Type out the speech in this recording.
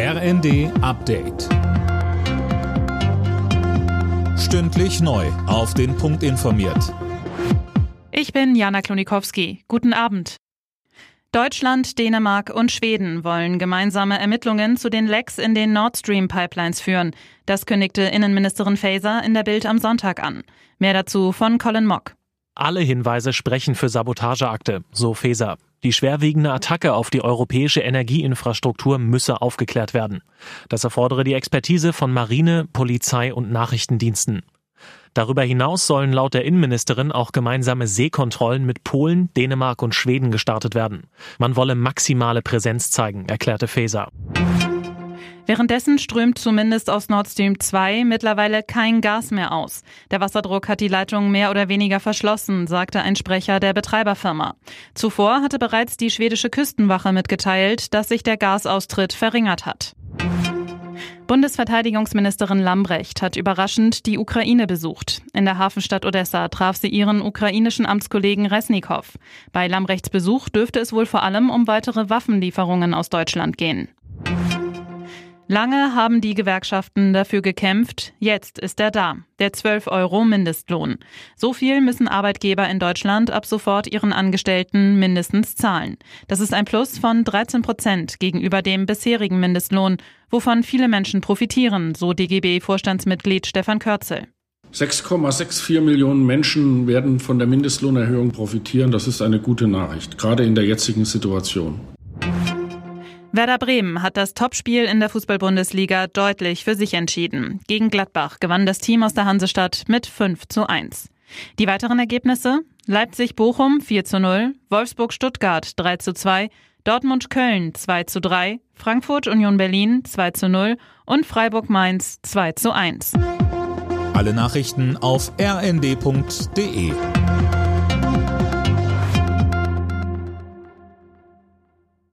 RND Update. Stündlich neu. Auf den Punkt informiert. Ich bin Jana Klonikowski. Guten Abend. Deutschland, Dänemark und Schweden wollen gemeinsame Ermittlungen zu den Lecks in den Nord Stream Pipelines führen. Das kündigte Innenministerin Faeser in der Bild am Sonntag an. Mehr dazu von Colin Mock. Alle Hinweise sprechen für Sabotageakte, so Faeser. Die schwerwiegende Attacke auf die europäische Energieinfrastruktur müsse aufgeklärt werden. Das erfordere die Expertise von Marine, Polizei und Nachrichtendiensten. Darüber hinaus sollen laut der Innenministerin auch gemeinsame Seekontrollen mit Polen, Dänemark und Schweden gestartet werden. Man wolle maximale Präsenz zeigen, erklärte Faeser. Währenddessen strömt zumindest aus Nord Stream 2 mittlerweile kein Gas mehr aus. Der Wasserdruck hat die Leitung mehr oder weniger verschlossen, sagte ein Sprecher der Betreiberfirma. Zuvor hatte bereits die schwedische Küstenwache mitgeteilt, dass sich der Gasaustritt verringert hat. Bundesverteidigungsministerin Lambrecht hat überraschend die Ukraine besucht. In der Hafenstadt Odessa traf sie ihren ukrainischen Amtskollegen Resnikow. Bei Lambrechts Besuch dürfte es wohl vor allem um weitere Waffenlieferungen aus Deutschland gehen. Lange haben die Gewerkschaften dafür gekämpft, jetzt ist er da, der 12 Euro Mindestlohn. So viel müssen Arbeitgeber in Deutschland ab sofort ihren Angestellten mindestens zahlen. Das ist ein Plus von 13 Prozent gegenüber dem bisherigen Mindestlohn, wovon viele Menschen profitieren, so DGB-Vorstandsmitglied Stefan Körzel. 6,64 Millionen Menschen werden von der Mindestlohnerhöhung profitieren. Das ist eine gute Nachricht, gerade in der jetzigen Situation. Werder Bremen hat das Topspiel in der Fußball-Bundesliga deutlich für sich entschieden. Gegen Gladbach gewann das Team aus der Hansestadt mit 5 zu 1. Die weiteren Ergebnisse? Leipzig-Bochum 4 zu 0, Wolfsburg-Stuttgart 3 zu 2, Dortmund-Köln 2 zu 3, Frankfurt-Union Berlin 2 zu 0 und Freiburg-Mainz 2 zu 1. Alle Nachrichten auf rnd.de